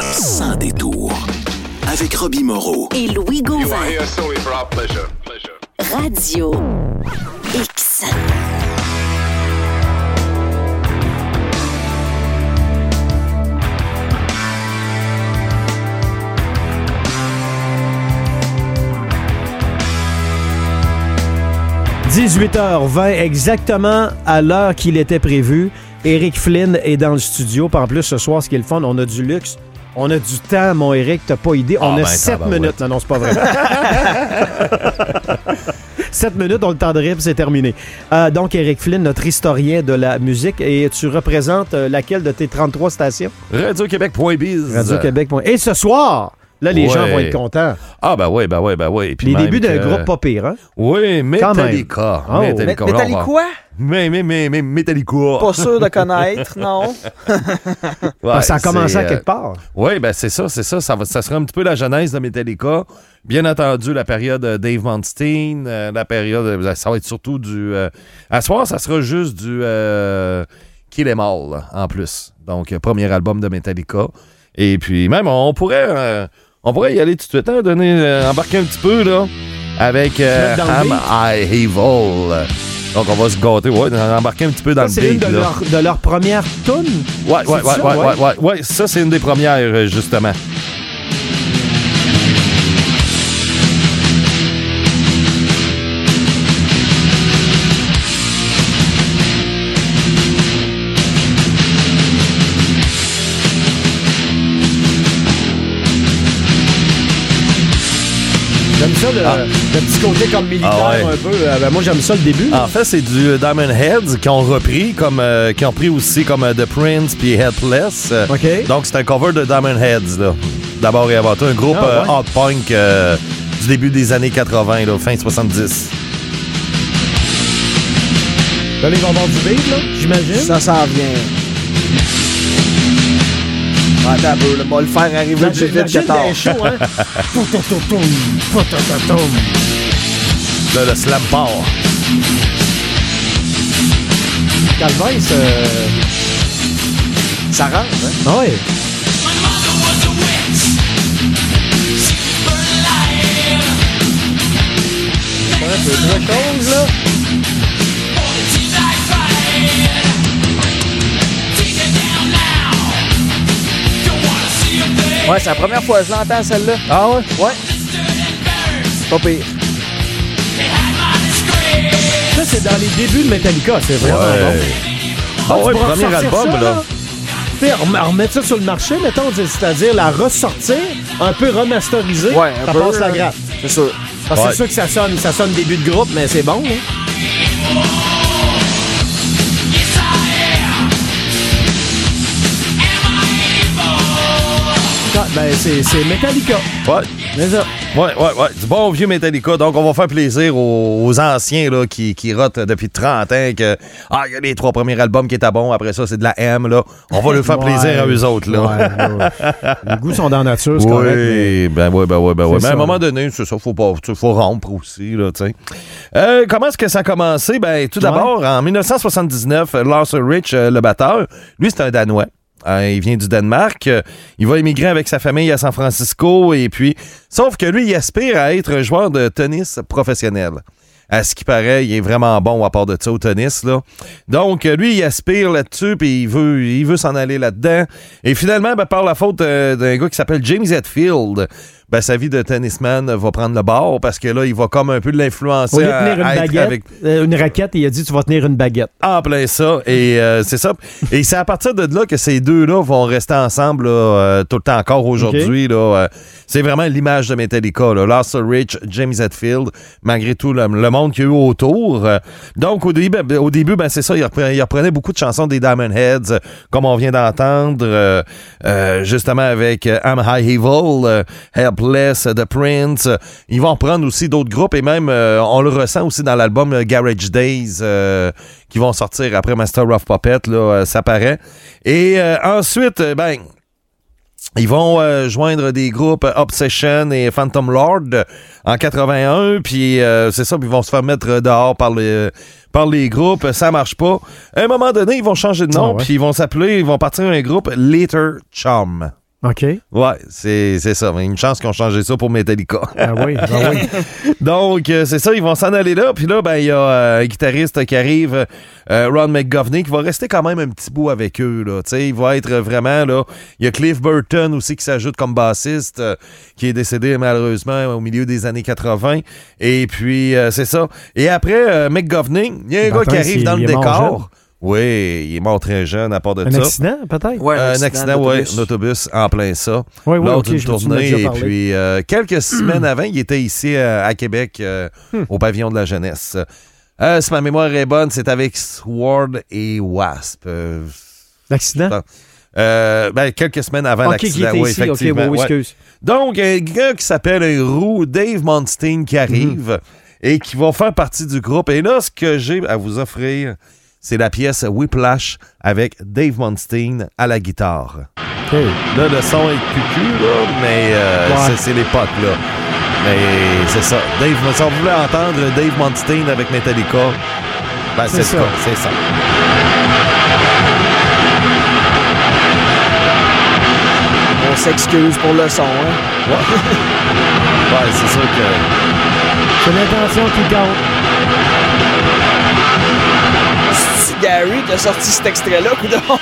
Sans détour. Avec Robbie Moreau. Et Louis Gauvin. Radio X. – 18h20, exactement à l'heure qu'il était prévu. Eric Flynn est dans le studio. En plus, ce soir, ce qui est le fun, on a du luxe. On a du temps, mon Eric, t'as pas idée. On Ah, a ben, 7 tabarouette. minutes. Non, non, c'est pas vrai. 7 minutes, on le temps de rire, c'est terminé. Euh, donc, Eric Flynn, notre historien de la musique, et tu représentes euh, laquelle de tes 33 stations? Radio-Québec.biz. Radio-Québec. Et ce soir, là, les Ouais. gens vont être contents. Ah, ben oui, ben oui, ben oui. Puis Les débuts d'un que- groupe pas pire, hein? Oui. Metallica. Oh. Metallica. Quoi? Mais, mais, mais, mais, Metallica. Pas sûr de connaître, non? Ouais, ça a commencé à euh, quelque part. Oui, ben c'est ça, c'est ça. Ça, va- ça sera un petit peu la genèse de Metallica. Bien entendu, la période Dave Mustaine, euh, la période, euh, ça va être surtout du... euh, à ce soir, ça sera juste du euh, Kill Em All, en plus. Donc, premier album de Metallica. Et puis, même, on pourrait, euh, on pourrait y aller tout de suite, hein, donner, euh, embarquer un petit peu, là, avec euh, Am I Evil. Donc, on va se gâter, ouais, embarquer un petit peu dans Ça, le c'est une beat, de, leur- leurs premières tunes. Ouais, ouais, C'est ouais, ça, ouais, ouais? ouais, ouais, ouais. Ça, c'est une des premières, euh, justement. Le, Ah. le petit côté comme militaire Ah ouais. un peu. Euh, ben, moi, j'aime ça le début. En fait, c'est du Diamond Heads qui ont repris, comme, euh, qui ont pris aussi comme euh, The Prince puis. Euh, OK. Donc, c'est un cover de Diamond Heads, là. D'abord et avant tout, un groupe Ah, euh, ouais. hard punk euh, du début des années 80, là, fin 70. Là, ils vont avoir du beat, là, j'imagine. Ça s'en vient. Attends un peu, là, on va le faire arriver plus vite que tard. chaud, hein? Poutototoum, poutototoum. Là, le slam part. Calvin, c'est... Ça rentre, hein? Ah ouais. Un peu de chose, là. Ouais, c'est la première fois que je l'entends, celle-là. Ah ouais? Ouais. Pas pire. Ça, c'est dans les débuts de Metallica, c'est vraiment bon. Ah ouais, tu pourras premier ressortir album, ça, là. Tu sais, rem- remettre ça sur le marché, mettons, c'est-à-dire la ressortir, un peu remasterisée, Ouais, un ça peu, passe la gratte. C'est sûr. Parce que Ouais. c'est sûr que ça sonne, ça sonne début de groupe, mais c'est bon. Hein? C'est Metallica. Ouais. C'est ça. Ouais, ouais, ouais. Du bon vieux Metallica. Donc, on va faire plaisir aux, aux anciens là, qui, qui rotent depuis 30 ans que Ah, il y a les trois premiers albums qui étaient bons. Après ça, c'est de la M. Là. On va leur faire Ouais. plaisir à eux autres. Là. Ouais, ouais. Les goûts sont dans la nature, c'est Oui, correct. mais- ben ouais, ben ouais, ben. C'est Mais à un moment donné, c'est ça, faut pas, faut rompre aussi, là. Euh, comment est-ce que ça a commencé? Ben, tout d'abord, en 1979, Lars Rich, euh, le batteur, lui, c'est un Danois. Euh, il vient du Danemark. Euh, il va émigrer avec sa famille à San Francisco et puis, sauf que lui, il aspire à être un joueur de tennis professionnel. À ce qui paraît, il est vraiment bon à part de ça au tennis. Là. Donc, euh, lui, il aspire là-dessus, puis il veut, il veut s'en aller là-dedans. Et finalement, ben, par la faute euh, d'un gars qui s'appelle James Hetfield, ben, sa vie de tennisman va prendre le bord parce que là, il va comme un peu l'influencer Au lieu de à- tenir une baguette, avec euh, une raquette, il a dit tu vas tenir une baguette. en plein ça. Et euh, c'est ça. Et c'est à partir de là que ces deux-là vont rester ensemble là, euh, tout le temps encore aujourd'hui. Euh, c'est vraiment l'image de Metallica. Là. Lars Rich, James Hetfield, malgré tout le, le monde qu'il y a eu autour. Donc, au début, ben, au début ben, c'est ça, il reprenait, il reprenait beaucoup de chansons des Diamond Heads, comme on vient d'entendre, justement avec I'm High Evil, euh, Euh, The Prince. Ils vont reprendre aussi d'autres groupes et même, euh, on le ressent aussi dans l'album euh, Garage Days euh, qui vont sortir après Master of Puppet, là, ça paraît. Et ensuite, ben, ils vont euh, joindre des groupes Obsession et Phantom Lord en 81, puis euh, c'est ça, puis ils vont se faire mettre dehors par les, par les groupes, ça marche pas. À un moment donné, ils vont changer de nom, Ah ouais. puis ils vont s'appeler, ils vont partir un groupe Later Chum. OK. Ouais, c'est c'est ça. Une chance qu'ils ont changé ça pour Metallica. Ah oui, ah oui. Donc, euh, c'est ça, ils vont s'en aller là. Puis là, ben, il y a euh, un guitariste qui arrive, euh, Ron McGovney, qui va rester quand même un petit bout avec eux. Là. Il va être vraiment là. Il y a Cliff Burton aussi qui s'ajoute comme bassiste, qui est décédé malheureusement au milieu des années 80. Et puis, c'est ça. Et après, McGovney, il y a un Ben, gars qui arrive dans le décor. Oui, il est mort très jeune à part de Un ça. accident, peut-être? Ouais, un accident, ouais, d'autobus. un autobus en plein ça. Oui, oui, lors d'une tournée. Et puis, euh, quelques semaines avant, il était ici euh, à Québec, euh, Hmm. au pavillon de la jeunesse. Euh, si ma mémoire est bonne, c'est avec Sword et Wasp. Euh, L'accident? euh, ben, quelques semaines avant l'accident. était oui, ici. Effectivement, oui, oui, ouais. excuse. Donc, un gars qui s'appelle un roux, Dave Monstein, qui arrive et qui va faire partie du groupe. Et là, ce que j'ai à vous offrir, c'est la pièce Whiplash avec Dave Monstein à la guitare. OK. Là, le son est cucu, là, mais euh, Ouais. c'est- l'époque, là. Mais c'est ça. Dave, si on voulait entendre Dave Monstein avec Metallica, ben c'est ça. C'est ça. On s'excuse pour le son, hein. Ouais, ouais c'est sûr que. C'est l'intention qui compte. Gary qui a sorti cet extrait-là, coudon.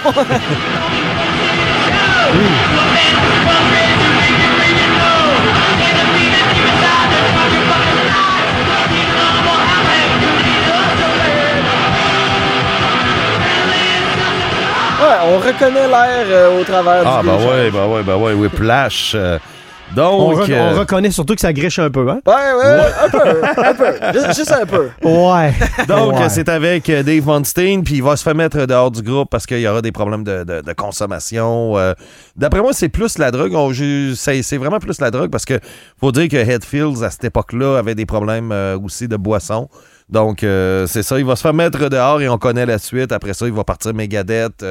Ouais, on reconnaît l'air euh, au travers Ah, du ben vieux ouais, ben ouais, ben ouais, Whiplash. euh, On, donc. re- euh, on reconnaît surtout que ça griche un peu, hein? Ouais, ouais, un peu, un peu. Juste, juste un peu. Ouais. Donc, Ouais. c'est avec euh, Dave Monstein, puis il va se faire mettre dehors du groupe parce qu'il y aura des problèmes de, de- de consommation. euh. D'après moi, c'est plus la drogue. C'est c'est vraiment plus la drogue parce que faut dire que Headfields, à cette époque-là, avait des problèmes euh, aussi de boisson. Donc, euh, c'est ça. Il va se faire mettre dehors et on connaît la suite. Après ça, il va partir Megadeth.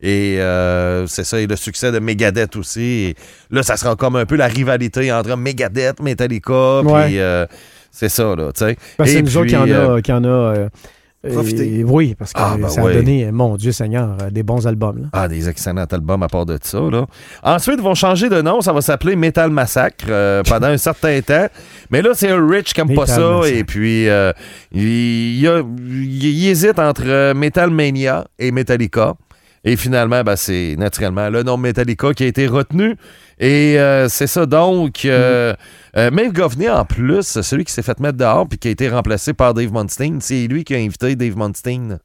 Et euh, c'est ça, et le succès de Megadeth aussi. Et là, ça sera comme un peu la rivalité entre Megadeth, Metallica, Ouais. puis euh, c'est ça, là, tu sais. Parce que Et c'est nous autres qui en a. euh, qui en a euh, Profité. et- oui, parce que Ah, ben ça ouais. a donné, mon Dieu Seigneur, des bons albums. Là. Ah, des excellents albums à part de ça. Là. Ensuite, ils vont changer de nom. Ça va s'appeler Metal Massacre euh, pendant un certain temps. Mais là, c'est un Rich qui aime pas ça. Massacre. Et puis, euh, il, il a- il- il hésite entre Metal Mania et Metallica. Et finalement, ben, c'est naturellement le nom Metallica qui a été retenu. Et euh, c'est ça donc. Euh, euh, Maeve Govney, en plus, celui qui s'est fait mettre dehors puis qui a été remplacé par Dave Monstein, c'est lui qui a invité Dave Monstein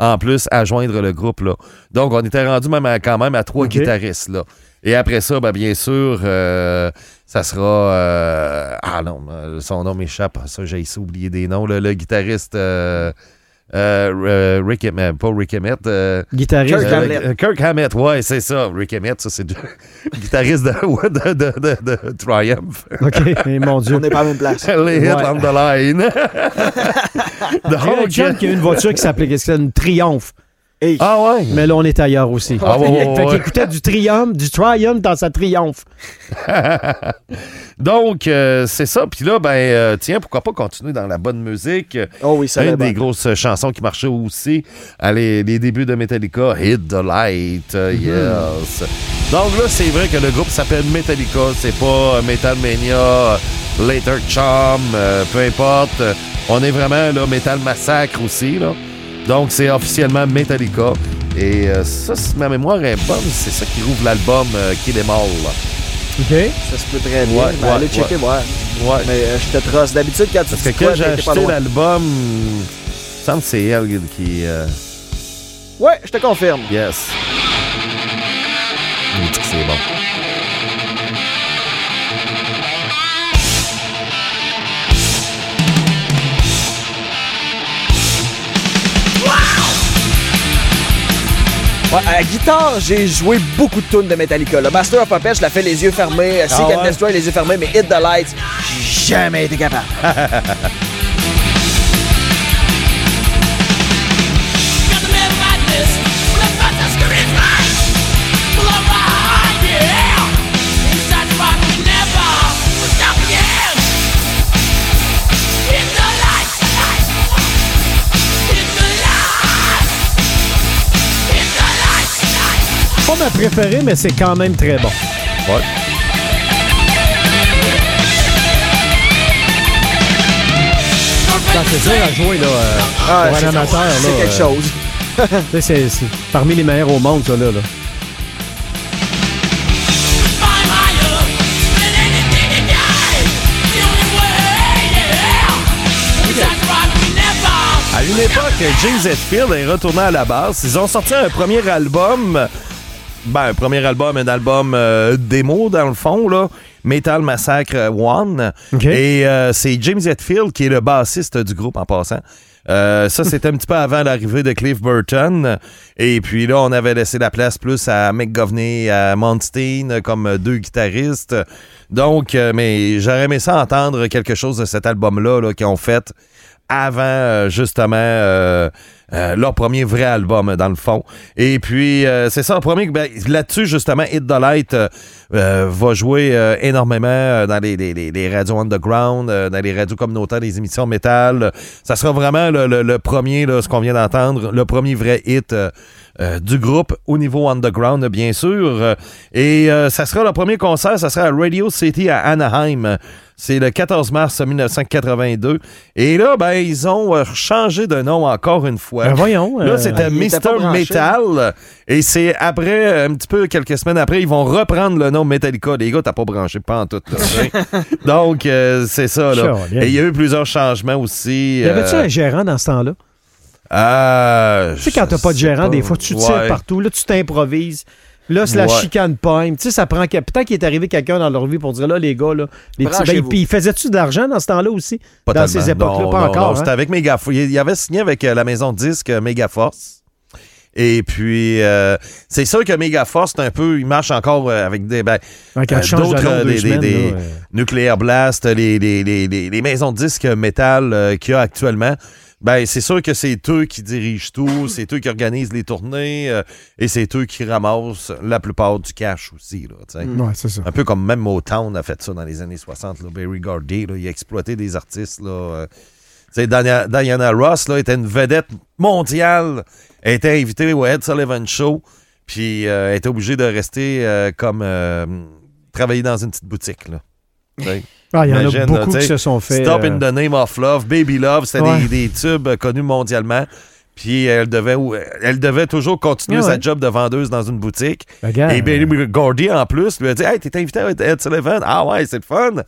en plus à joindre le groupe. Là. Donc, on était rendu même à- quand même à trois guitaristes. Là. Et après ça, ben, bien sûr, euh, ça sera. euh, ah non, euh, son nom m'échappe. Ça, j'ai oublié des noms. là. Le guitariste. euh, euh, euh, Rick Emmett, pas Rick Emmett. euh, Guitariste. Kirk euh, Hammett. euh, Kirk Hammett, ouais, c'est ça. Rick Emmett, ça, c'est le guitariste de, de, de, de- de Triumph. OK, mais mon Dieu. On n'est pas à la même place. Les hits Ouais. on the line. Donc, chum qui a une voiture qui s'appelait qu'est-ce que c'est, une Triomphe. Hey. ah ouais? Mais là, on est ailleurs aussi. Ah ouais, ouais, fait ouais. qu'il écoutait du Triumph, du Triumph dans sa Triomphe. Donc, euh, c'est ça. Puis là, ben, euh, tiens, pourquoi pas continuer dans la bonne musique? Oh oui, ça Une des grosses chansons qui marchait aussi à les, les débuts de Metallica, Hit the Light, euh, yes. Donc là, c'est vrai que le groupe s'appelle Metallica, c'est pas Metal Mania, Later Charm, euh, peu importe. On est vraiment là, Metal Massacre aussi, là. Donc c'est officiellement Metallica. Et euh, ça, si ma mémoire est bonne, c'est ça qui rouvre l'album euh, Kill Em All. OK? Ça se peut très bien. Ouais, Ben, ouais, allez checker, ouais. Ouais. Mais euh, je te trosse. D'habitude, quand tu Parce que quand quoi, j'ai acheté l'album, il me semble que c'est elle qui. euh, Ouais, je te confirme. Yes. Que c'est bon. Ouais, à la guitare, j'ai joué beaucoup de tunes de Metallica. Le Master of Puppets, je l'ai fait les yeux fermés. Seek Ah and ouais? Destroy, les yeux fermés. Mais Hit the Lights, j'ai jamais été capable. Préférée, mais c'est quand même très bon. Ouais. C'est dur à jouer, là, euh, Ah, pour c'est- un amateur. C'est quelque euh, chose. C'est c'est parmi les meilleurs au monde, ça, là. là. À une époque, James Hetfield est retourné à la base. Ils ont sorti un premier album. Ben, un premier album, un album euh, démo, dans le fond, là. Metal Massacre One. OK. Et euh, c'est James Hetfield qui est le bassiste du groupe en passant. Euh, ça, c'était un petit peu avant l'arrivée de Cliff Burton. Et puis là, on avait laissé la place plus à Mick Govney, à Monstein comme deux guitaristes. Donc, euh, mais j'aurais aimé ça entendre quelque chose de cet album-là là, qu'ils ont fait avant euh, justement euh, euh, leur premier vrai album dans le fond. Et puis c'est ça le premier ben, là-dessus justement Hit the va jouer énormément dans les, radios underground, dans les radios communautaires, les émissions métal. Ça sera vraiment le, premier ce qu'on vient d'entendre, le premier vrai hit euh, du groupe au niveau underground, bien sûr. Euh, Et euh, ça sera le premier concert, ça sera à Radio City à Anaheim. C'est le 14 mars 1982. Et là, ben, ils ont euh, changé de nom encore une fois. Ben voyons. Là, c'était Mr. Metal. Et c'est après, un petit peu, quelques semaines après, ils vont reprendre le nom Metallica. Les gars, t'as pas branché, pas en tout. là. Donc, c'est ça, là. Et il y a eu plusieurs changements aussi. Y avait-tu un gérant dans ce temps-là? Euh, Tu sais, quand t'as pas de gérant, pas. des fois, tu tires Ouais. partout. Là, tu t'improvises. Là, c'est la Ouais. chicane pointe. Tu sais, ça prend. Peut-être qu'il est arrivé quelqu'un dans leur vie pour dire là, les gars, là, les petits. Ben, puis, faisait-tu de l'argent dans ce temps-là aussi? Pas dans tellement. ces époques-là, pas non, encore. non, hein? C'était avec Megaforce. Il avait signé avec euh, la maison de disques euh, Megaforce. Et puis, euh, c'est sûr que Megaforce, c'est un peu, il marche encore avec des, ben, Ouais, euh, de d'autres, des- des- semaines, des- là, Nuclear Blast, les, les, les, les, les maisons de disques métal euh, qu'il y a actuellement. Ben, c'est sûr que c'est eux qui dirigent tout, c'est eux qui organisent les tournées euh, et c'est eux qui ramassent la plupart du cash aussi. Là, tu sais. Ouais, c'est ça. Un peu comme même Motown a fait ça dans les années 60. Là, Barry Gordy, là, il a exploité des artistes. Là, euh, Diana, Diana Ross là, était une vedette mondiale. Elle était invitée au Ed Sullivan Show. Puis euh, elle était obligée de rester comme travailler dans une petite boutique. Là. Ah, il y en a beaucoup qui se sont fait. Stop euh, in the Name of Love, Baby Love, c'était Ouais. des, des tubes euh, connus mondialement. Puis elle devait, elle devait toujours continuer Ah ouais. sa job de vendeuse dans une boutique. regarde, Et Barry Gordy, en plus, lui a dit Hey, t'es invité à Ed Sullivan. Ah ouais, c'est le fun.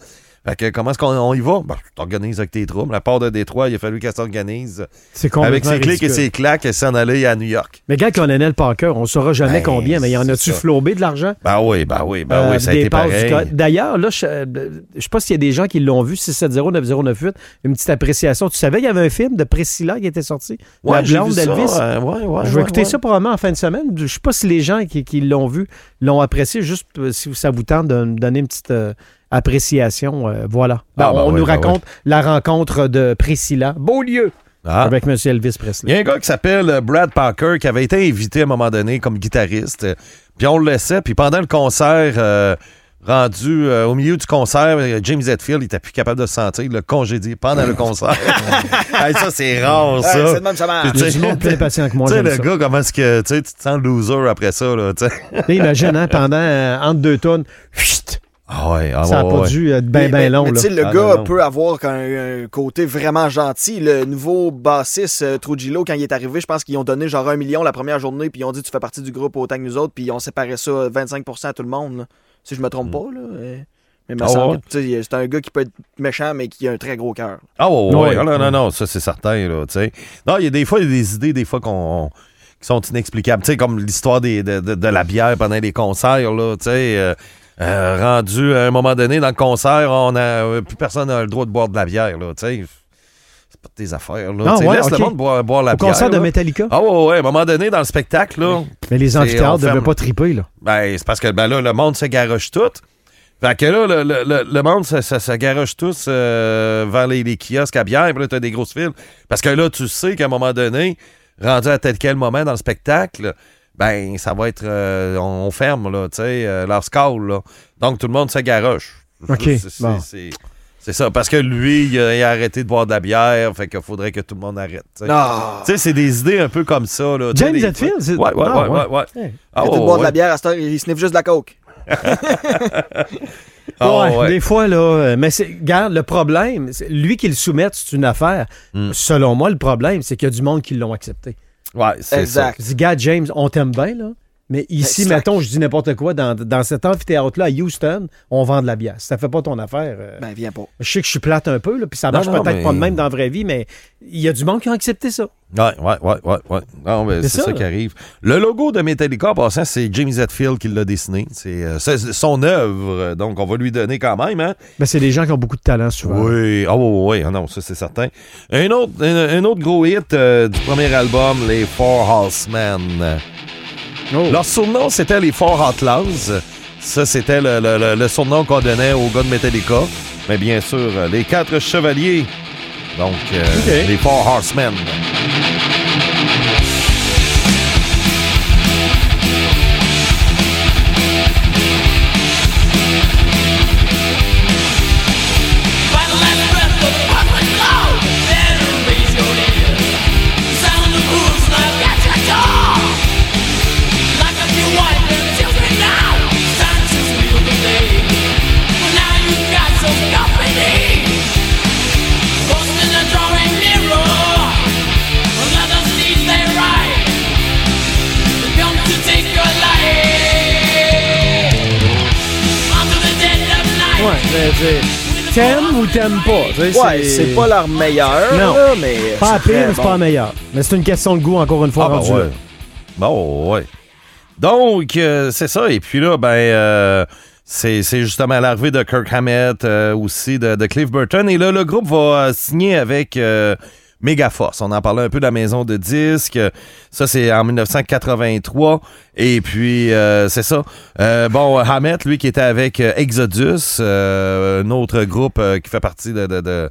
Fait que comment est-ce qu'on on y va? Ben, tu t'organises avec tes troupes. La part de Détroit, il a fallu qu'elle s'organise c'est avec ses clics et ses claques et s'en aller à New York. Mais regarde Colonel Parker, on ne saura jamais Ben, combien, mais il y en a-tu flobé de l'argent? Ben oui, ben oui, ben Euh, oui, ça a été pareil. D'ailleurs, là, je ne sais pas s'il y a des gens qui l'ont vu, 670-9098, une petite appréciation. Tu savais qu'il y avait un film de Priscilla qui était sorti? Ouais, La blonde d'Elvis? euh, ouais, ouais, je vais écouter ça probablement en fin de semaine. Je ne sais pas si les gens qui, qui l'ont vu l'ont apprécié, juste euh, si ça vous tente de me donner une petite euh, appréciation. euh, voilà. Ben, Ah, ben on oui, nous ben raconte la rencontre de Priscilla. Beau lieu! Ah. Avec M. Elvis Il y Presley. a un gars qui s'appelle euh, Brad Parker qui avait été invité à un moment donné comme guitariste. Puis on le laissait. Puis pendant le concert, euh, rendu euh, au milieu du concert, James Hetfield, il était plus capable de se sentir. Il l'a congédié pendant le concert. Hey, ça, c'est rare, Ouais, ça. c'est même, ça marche. Du monde plus impatient que moi. Tu sais, le ça. gars, comment est-ce que tu sais, tu te sens loser après ça, là, tu sais? Imagine, hein, pendant euh, entre deux tonnes, chut, Ah ouais, ah ça n'a ouais, pas ouais. dû être bien, bien long. mais là. tu sais, le Ah, gars non, non. peut avoir un, un côté vraiment gentil. Le nouveau bassiste euh, Trujillo, quand il est arrivé, je pense qu'ils ont donné genre un million la première journée, puis ils ont dit tu fais partie du groupe autant que nous autres, puis on séparait ça 25% à tout le monde. là. Si je me trompe pas, là. euh, Mais Ah ouais? c'est un gars qui peut être méchant, mais qui a un très gros cœur. Ah ouais, ouais, Ouais. Ah, non, non, non, ça c'est certain, là, tu sais. Non, il y a des fois, il y a des idées, des fois, qu'on qui sont inexplicables. Tu sais, comme l'histoire des- de, de- de la bière pendant les concerts, là, tu sais. euh, euh, rendu à un moment donné dans le concert, on a euh, plus personne n'a le droit de boire de la bière, là, tu sais. C'est pas tes affaires, là. Sais, ouais, laisse le monde boire, boire la Au bière. concert de là. Metallica? Ah ouais, ouais, à un moment donné, dans le spectacle, là, Mais les amphithéâtres ne devaient pas triper, là. ben, c'est parce que ben là, le monde se garoche tout. Fait que là, le, le- le- le monde se, se- se garoche tous euh, vers les, les kiosques à bière, puis là, t'as des grosses files. Parce que là, tu sais qu'à un moment donné, rendu à tel quel moment dans le spectacle, ben, ça va être. euh, on, on ferme, là, tu sais, euh, leur score, là. Donc, tout le monde se garoche. OK, C'est- bon. ça, parce que lui, il a, il a arrêté de boire de la bière, fait qu'il faudrait que tout le monde arrête. tu sais. C'est des idées un peu comme ça. Là, James des- Hetfield? c'est- Ouais, ouais, Ah, ouais, ouais. ouais. Hey. Ah, ouais, tout boire de ouais. la bière à cette heure, il sniffe juste de la coke. Ah, Ouais, ouais. Des fois, là. euh, Mais regarde, le problème, c'est- lui qui le soumette, c'est une affaire. Hmm. Selon moi, le problème, c'est qu'il y a du monde qui l'ont accepté. Ouais, c'est Exact. Je dis, gars, James, on t'aime bien, là. Mais ici, Exact. mettons, je dis n'importe quoi, dans, dans cet amphithéâtre-là, à Houston, on vend de la bière. Si ça fait pas ton affaire, euh, Ben, viens pas. je sais que je suis plate un peu, là, puis ça marche peut-être mais- pas de même dans la vraie vie, mais il y a du monde qui a accepté ça. Ouais, ouais, ouais, ouais, ouais. C'est ça, ça. qui arrive. Le logo de Metallica, en passant, c'est James Hetfield qui l'a dessiné. C'est euh, son œuvre, donc on va lui donner quand même, hein? Ben, c'est des gens qui ont beaucoup de talent, souvent. Oui, ah oui, oui, ah non, ça c'est certain. Un autre, un, un autre gros hit euh, du premier album, les Four Horsemen. Oh. Leur surnom, c'était les Four Outlaws. Ça, c'était le, le- le- surnom qu'on donnait aux gars de Metallica. Mais bien sûr, les quatre chevaliers. Donc, euh, les Four Horsemen. Ouais, t'aimes ou t'aimes pas? Tu sais, Ouais, c'est pas leur meilleur, Non. là, mais. Pas à pire, c'est bon. pas la meilleure. Mais c'est une question de goût, encore une fois, Ah, ben rendu ouais. là. Bon, ouais. Donc, euh, c'est ça. Et puis là, ben, euh, c'est justement l'arrivée de Kirk Hammett, euh, aussi de, de Cliff Burton. Et là, le groupe va signer avec euh, Megaforce. On en parlait un peu de la maison de disques. Ça, c'est en 1983. Et puis, euh, c'est ça. Euh, bon, Hammett, lui, qui était avec euh, Exodus, euh, un autre groupe qui fait partie de-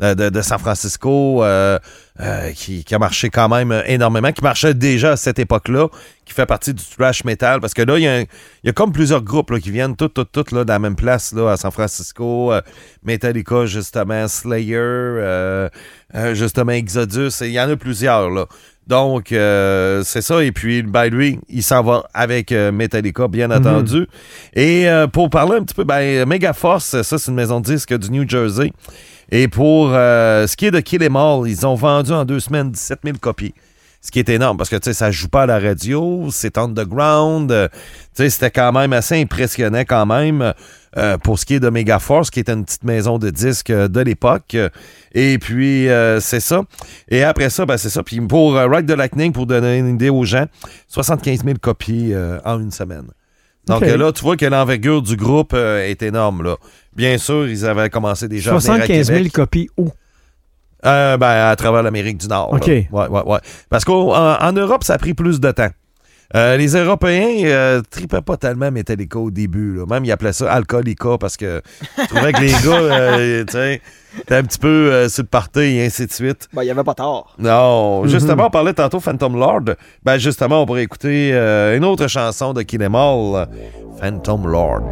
de, de- de San Francisco, euh, euh, qui, qui a marché quand même énormément, qui marchait déjà à cette époque-là, qui fait partie du thrash metal, parce que là, il y, a y comme plusieurs groupes là, qui viennent toutes, toutes, toutes là, de la même place là, à San Francisco, euh, Metallica, justement, Slayer, justement, Exodus, il y en a plusieurs, là. Donc, euh, c'est ça. Et puis, ben, lui, il s'en va avec euh, Metallica, bien entendu. Et euh, pour parler un petit peu, ben, Megaforce, ça, c'est une maison de disques du New Jersey. Et pour euh, ce qui est de Kill Em All, ils ont vendu en deux semaines 17 000 copies. Ce qui est énorme parce que tu sais, ça joue pas à la radio, c'est underground. euh, tu sais, c'était quand même assez impressionnant quand même euh, pour ce qui est de Megaforce, qui était une petite maison de disques de l'époque. Et puis, c'est ça. Et après ça, ben, c'est ça. Puis pour Ride the Lightning, pour donner une idée aux gens, 75 000 copies en une semaine. Donc là, tu vois que l'envergure du groupe est énorme. Là. Bien sûr, ils avaient commencé déjà à venir à 75 000 Québec. copies où? Euh, ben, à travers l'Amérique du Nord. OK. Ouais, ouais, ouais. Parce qu'en en Europe, ça a pris plus de temps. Euh, les Européens euh, tripaient pas tellement Metallica au début. là. Même, ils appelaient ça Alcoolica parce que je trouvais que les gars, euh, tu sais, étaient un petit peu euh, sur le party et ainsi de suite. Ben, il y avait pas tort. Non, justement, on parlait tantôt Phantom Lord. Ben, justement, on pourrait écouter euh, une autre chanson de Kill Em All, Phantom Lord.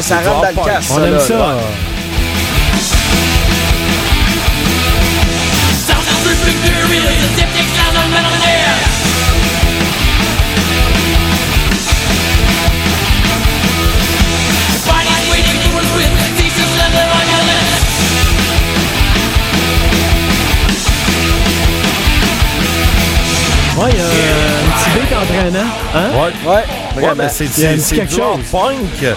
Ouais, ça c'est rentre dans le casse. On aime là. ça. Ouais, il y a un petit beat entraînant. Hein? Ouais. Ouais, Ouais, vraiment. mais c'est quelque chose. punk,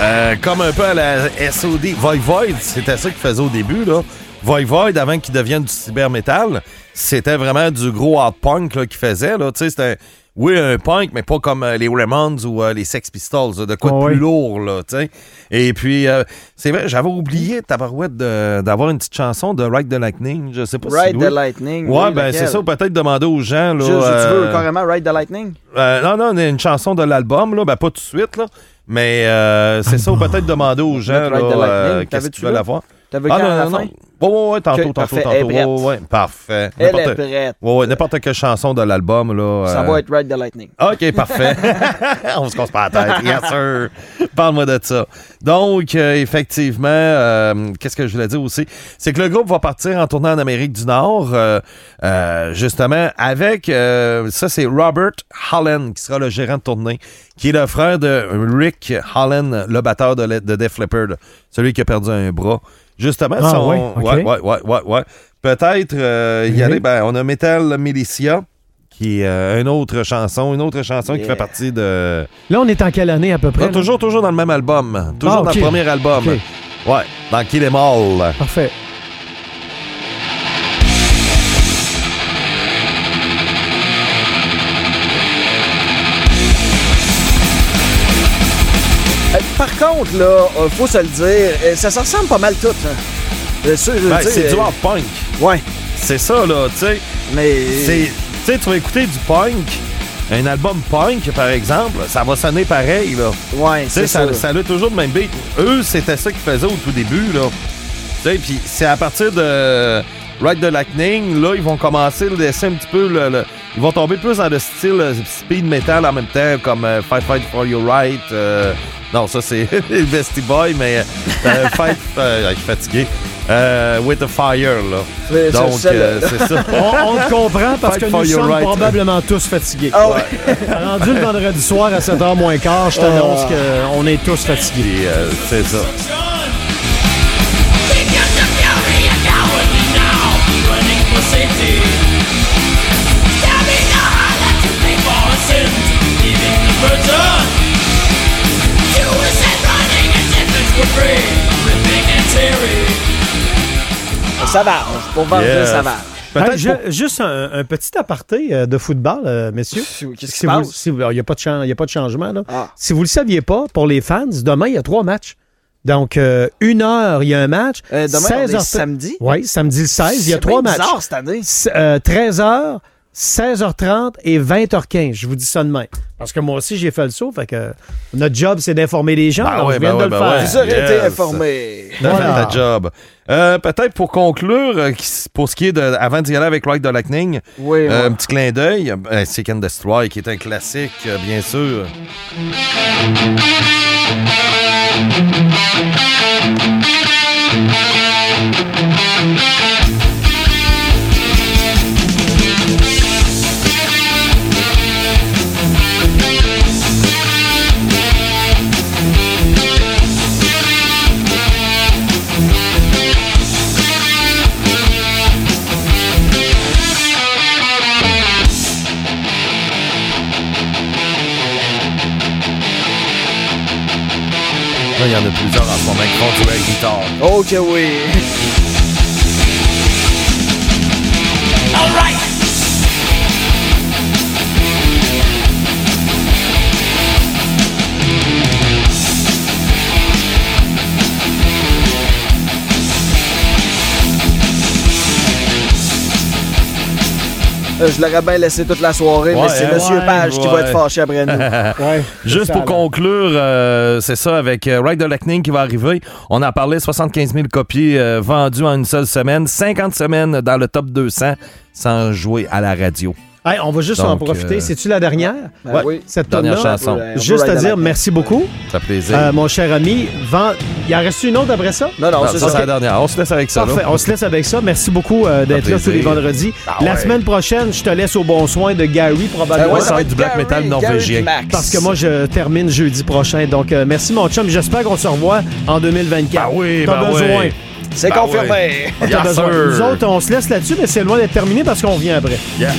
euh, comme un peu à la SOD. Void Void, c'était ça qu'il faisait au début. Là. Void Void, avant qu'il devienne du cybermetal, c'était vraiment du gros hard punk là, qu'il faisait. Là. Tu sais, c'était oui, un punk, mais pas comme euh, les Ramones ou euh, les Sex Pistols, là, de quoi de Ah plus oui. lourd, là, tu sais. Et puis, euh, c'est vrai, j'avais oublié, tabarouette, d'avoir une petite chanson de Ride the Lightning. Je sais pas si Ride the Lightning. Ouais, oui, ben c'est ça, peut-être demander aux gens, là. Juste, tu veux euh, carrément Ride the Lightning? euh, non, non, une chanson de l'album, là, ben pas tout de suite, là. Mais euh, c'est ça, ou peut-être demander aux gens, là, euh, qu'est-ce qu'ils veulent avoir. T'avais Ah quand à non, la non, fin? non. Ouais, ouais, ouais, tantôt, tantôt, parfait, tantôt. elle est Ouais, parfait. Elle est prête. Ouais, ouais, n'importe quelle chanson de l'album, là. Ça euh, va être Ride the Lightning. OK, parfait. On se casse pas la tête. Yes, sir. Parle-moi de ça. Donc, euh, effectivement, euh, qu'est-ce que je voulais dire aussi? C'est que le groupe va partir en tournée en Amérique du Nord, justement, avec, ça, c'est Robert Holland, qui sera le gérant de tournée, qui est le frère de Rick Holland, le batteur de, de Def Leppard, celui qui a perdu un bras. Justement, Ah, son- ouais, ok. ouais, ouais, ouais, ouais, ouais. Peut-être euh, y aller, ben, on a Metal Militia, qui est euh, une autre chanson, une autre chanson qui fait partie de... Là, on est en quelle année à peu près? Non, là? toujours, toujours dans le même album. Toujours Ah, dans le premier album. Ok. Ouais, dans Kill Em All. Parfait. Contre, là, euh, faut se le dire, euh, ça se ressemble pas mal tout. hein. Euh, Ben, c'est du hard punk. Ouais, C'est ça, là, tu sais. mais... Tu sais, tu vas écouter du punk, un album punk, par exemple, ça va sonner pareil, là. Ouais, c'est ça. ça, ça a toujours le même beat. Eux, c'était ça qu'ils faisaient au tout début, là. Tu sais, puis c'est à partir de Ride the Lightning, là, ils vont commencer à laisser un petit peu le, le- Ils vont tomber plus dans le style speed metal en même temps, comme euh, Fight Fight for Your Right. euh, non, ça, c'est les Bestie Boy, mais euh, Fight... euh, je suis fatigué. Euh, with the Fire, là. Donc, euh, c'est ça. On, on te comprend parce Fight que nous sommes right. probablement tous fatigués. Ah ouais. Rendu le vendredi soir à 7h moins quart, je t'annonce Ah. qu'on est tous fatigués. Euh, c'est ça. Ça va. Pour vendre, Yes. ça va. Peut-être Hey, ju- pour- Juste un, un petit aparté euh, de football, euh, messieurs. Qu'est-ce qui Si passe? si Il n'y a, pas de chan- il y a pas de changement. Là. Ah. Si vous ne le saviez pas, pour les fans, demain, il y a trois matchs. Donc, euh, une heure, il y a un match. Euh, demain, on est 16h30 samedi? Oui, samedi le 16, il y a C'est trois matchs. bizarre cette année. S- euh, 13h, 16h30 et 20h15. Je vous dis ça demain. Parce que moi aussi, j'ai fait le saut. Fait que notre job, c'est d'informer les gens. Ben alors ouais, je viens ben de ouais, le ben faire. ouais. Vous aurez été Yes. informés. Voilà. ta job. Euh, Peut-être pour conclure, euh, pour ce qui est de. Avant d'y aller avec Ride the Lightning, Oui, euh, ouais. un petit clin d'œil. euh, Seek and Destroy, qui est un classique, euh, bien sûr. Guitare. Oh je l'aurais bien laissé toute la soirée, mais Ouais, c'est hein? Monsieur Ouais, Page qui va ouais. être fâché après nous. Ouais, Juste pour conclure, euh, c'est ça, avec euh, Ride the Lightning qui va arriver. On a parlé 75 000 copies euh, vendues en une seule semaine, 50 semaines dans le top 200 sans jouer à la radio. Hey, on va juste en profiter. euh, C'est-tu la dernière? Ben Ouais. oui. Cette Dernière tonne-là? chanson. On Juste à dire merci beaucoup. Ça fait plaisir. Euh, mon cher ami, vend- il en reste une autre après ça? Non, non, Non, c'est ça, ça. c'est la dernière. On se laisse avec ça. là. Parfait, on se laisse avec ça. Merci beaucoup euh, d'être là tous les vendredis. Ah La semaine prochaine, je te laisse au bon soin de Gary, probablement. ouais, ça va être du black Gary- metal norvégien. Parce que moi, je termine jeudi prochain. Donc, euh, merci, mon chum. J'espère qu'on se revoit en 2024. Ben oui, T'as ben besoin. C'est Ben confirmé. Yes, besoin. sir. Nous autres, on se laisse là-dessus, mais c'est loin d'être terminé parce qu'on revient après. Yeah.